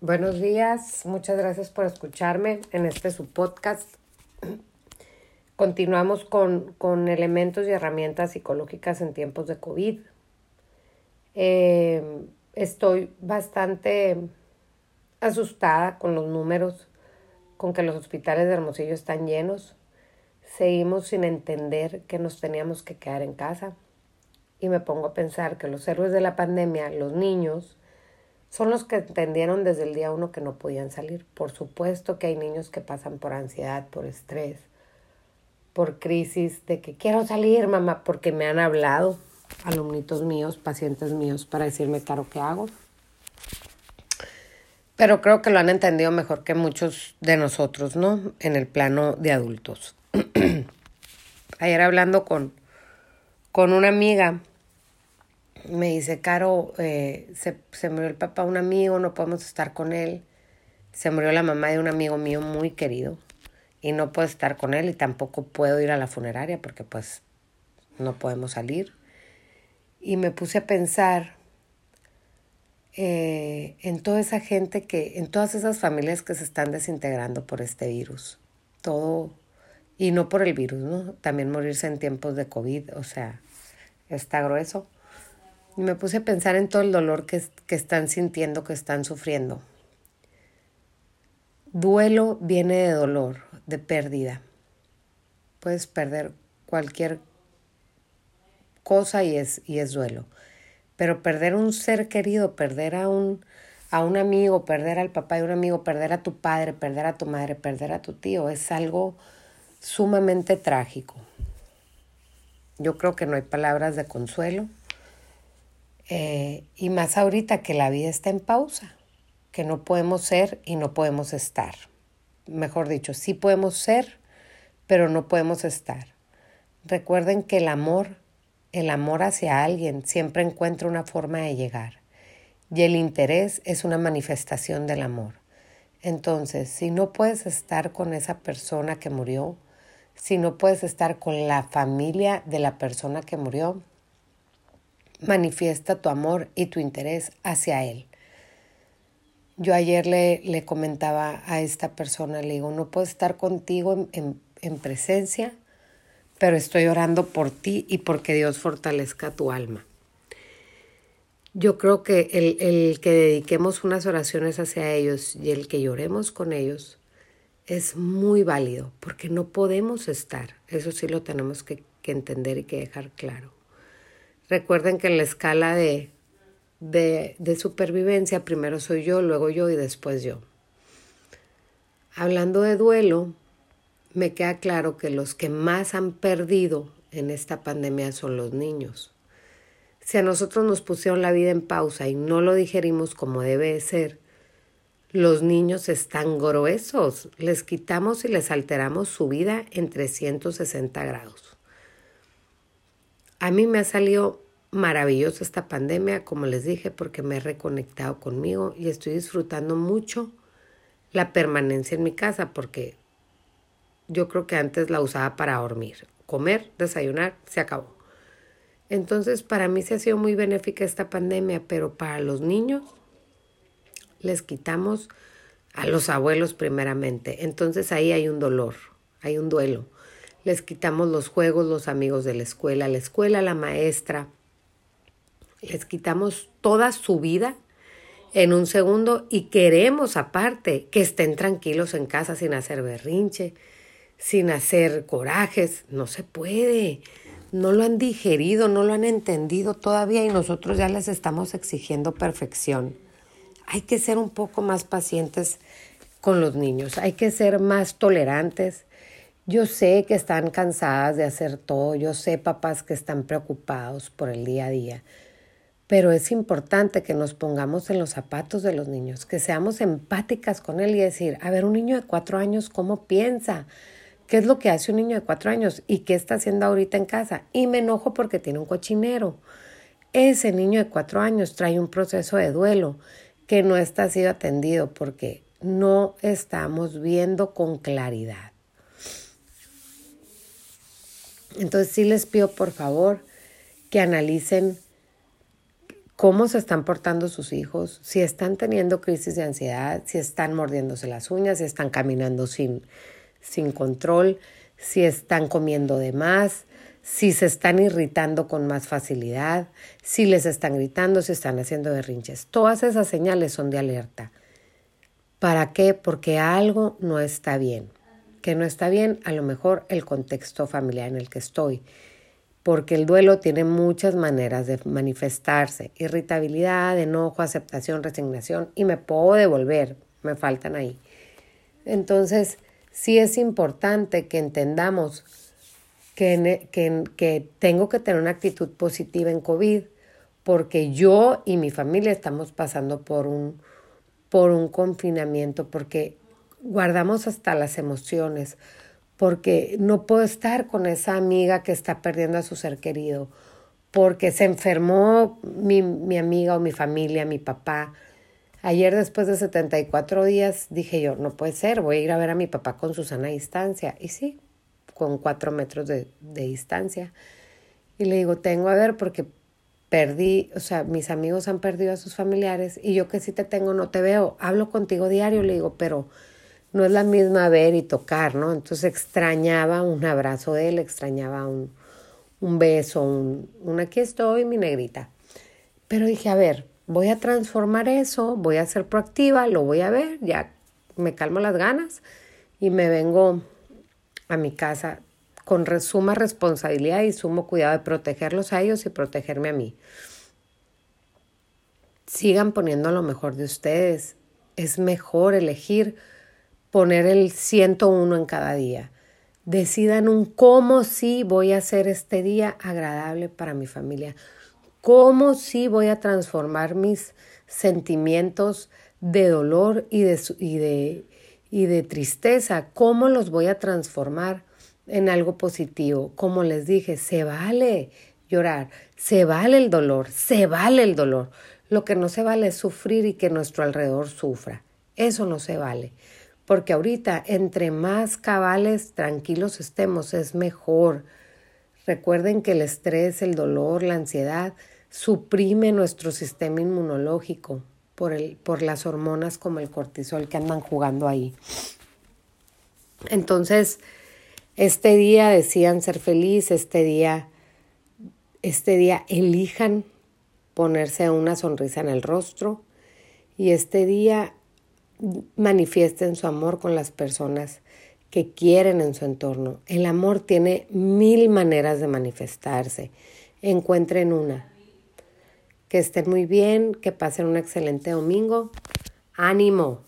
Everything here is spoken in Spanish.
Buenos días, muchas gracias por escucharme en este su podcast. Continuamos con, con elementos y herramientas psicológicas en tiempos de COVID. Eh, estoy bastante asustada con los números, con que los hospitales de Hermosillo están llenos. Seguimos sin entender que nos teníamos que quedar en casa. Y me pongo a pensar que los héroes de la pandemia, los niños, son los que entendieron desde el día uno que no podían salir. Por supuesto que hay niños que pasan por ansiedad, por estrés, por crisis de que quiero salir, mamá, porque me han hablado alumnitos míos, pacientes míos, para decirme, Caro, ¿qué hago? Pero creo que lo han entendido mejor que muchos de nosotros, ¿no? En el plano de adultos. Ayer hablando con, con una amiga, me dice, Caro, eh, se, se murió el papá de un amigo, no podemos estar con él. Se murió la mamá de un amigo mío muy querido y no puedo estar con él y tampoco puedo ir a la funeraria porque pues no podemos salir. Y me puse a pensar eh, en toda esa gente que, en todas esas familias que se están desintegrando por este virus. Todo, y no por el virus, ¿no? También morirse en tiempos de COVID, o sea, está grueso. Y me puse a pensar en todo el dolor que, que están sintiendo, que están sufriendo. Duelo viene de dolor, de pérdida. Puedes perder cualquier cosa y es, y es duelo. Pero perder un ser querido, perder a un, a un amigo, perder al papá de un amigo, perder a tu padre, perder a tu madre, perder a tu tío, es algo sumamente trágico. Yo creo que no hay palabras de consuelo eh, y más ahorita que la vida está en pausa, que no podemos ser y no podemos estar. Mejor dicho, sí podemos ser, pero no podemos estar. Recuerden que el amor, el amor hacia alguien siempre encuentra una forma de llegar. Y el interés es una manifestación del amor. Entonces, si no puedes estar con esa persona que murió, si no puedes estar con la familia de la persona que murió, manifiesta tu amor y tu interés hacia Él. Yo ayer le, le comentaba a esta persona, le digo, no puedo estar contigo en, en presencia, pero estoy orando por ti y porque Dios fortalezca tu alma. Yo creo que el, el, que dediquemos unas oraciones hacia ellos y el que lloremos con ellos es muy válido, porque no podemos estar. Eso sí lo tenemos que, que entender y que dejar claro. Recuerden que en la escala de, de, de supervivencia primero soy yo, luego yo y después yo. Hablando de duelo, me queda claro que los que más han perdido en esta pandemia son los niños. Si a nosotros nos pusieron la vida en pausa y no lo digerimos como debe ser, los niños están gruesos, les quitamos y les alteramos su vida en 360 grados. A mí me ha salido maravillosa esta pandemia, como les dije, porque me he reconectado conmigo y estoy disfrutando mucho la permanencia en mi casa, porque yo creo que antes la usaba para dormir, comer, desayunar, se acabó. Entonces, para mí se ha sido muy benéfica esta pandemia, pero para los niños les quitamos a los abuelos primeramente. Entonces ahí hay un dolor, hay un duelo les quitamos los juegos, los amigos de la escuela, la escuela, la maestra, les quitamos toda su vida en un segundo y queremos aparte que estén tranquilos en casa sin hacer berrinche, sin hacer corajes, no se puede. No lo han digerido, no lo han entendido todavía y nosotros ya les estamos exigiendo perfección. Hay que ser un poco más pacientes con los niños, hay que ser más tolerantes, yo sé que están cansadas de hacer todo, yo sé papás que están preocupados por el día a día, pero es importante que nos pongamos en los zapatos de los niños, que seamos empáticas con él y decir, a ver, un niño de cuatro años, ¿cómo piensa? ¿Qué es lo que hace un niño de cuatro años? ¿Y qué está haciendo ahorita en casa? Y me enojo porque tiene un cochinero. Ese niño de cuatro años trae un proceso de duelo que no está siendo atendido porque no estamos viendo con claridad. Entonces sí les pido por favor que analicen cómo se están portando sus hijos, si están teniendo crisis de ansiedad, si están mordiéndose las uñas, si están caminando sin, sin control, si están comiendo de más, si se están irritando con más facilidad, si les están gritando, si están haciendo berrinches. Todas esas señales son de alerta. ¿Para qué? Porque algo no está bien. Que no está bien, a lo mejor el contexto familiar en el que estoy porque el duelo tiene muchas maneras de manifestarse, irritabilidad, enojo, aceptación, resignación, y me puedo devolver, me faltan ahí. Entonces, sí es importante que entendamos que, que, que tengo que tener una actitud positiva en COVID, porque yo y mi familia estamos pasando por un, por un confinamiento, porque guardamos hasta las emociones, porque no puedo estar con esa amiga que está perdiendo a su ser querido, porque se enfermó mi, mi amiga o mi familia, mi papá. Ayer después de 74 días dije yo, no puede ser, voy a ir a ver a mi papá con su sana distancia. Y sí, con cuatro metros de, de distancia. Y le digo, tengo a ver porque perdí, o sea, mis amigos han perdido a sus familiares y yo que sí te tengo no te veo. Hablo contigo diario, le digo, pero no es la misma ver y tocar, ¿no? Entonces extrañaba un abrazo de él, extrañaba un, un beso, un, un aquí estoy, mi negrita. Pero dije, a ver, voy a transformar eso, voy a ser proactiva, lo voy a ver, ya me calmo las ganas y me vengo a mi casa con suma responsabilidad y sumo cuidado de protegerlos a ellos y protegerme a mí. Sigan poniendo lo mejor de ustedes. Es mejor elegir poner el 101 en cada día. Decidan un cómo sí voy a hacer este día agradable para mi familia. Cómo sí voy a transformar mis sentimientos de dolor y de, y de, y de tristeza. Cómo los voy a transformar en algo positivo. Como les dije, se vale llorar, se vale el dolor, se vale el dolor. Lo que no se vale es sufrir y que nuestro alrededor sufra. Eso no se vale porque ahorita entre más cabales, tranquilos estemos, es mejor. Recuerden que el estrés, el dolor, la ansiedad suprime nuestro sistema inmunológico por, el, por las hormonas como el cortisol que andan jugando ahí. Entonces, este día decían ser feliz, este día, este día elijan ponerse una sonrisa en el rostro y este día manifiesten su amor con las personas que quieren en su entorno. El amor tiene mil maneras de manifestarse. Encuentren una. Que estén muy bien, que pasen un excelente domingo. Ánimo.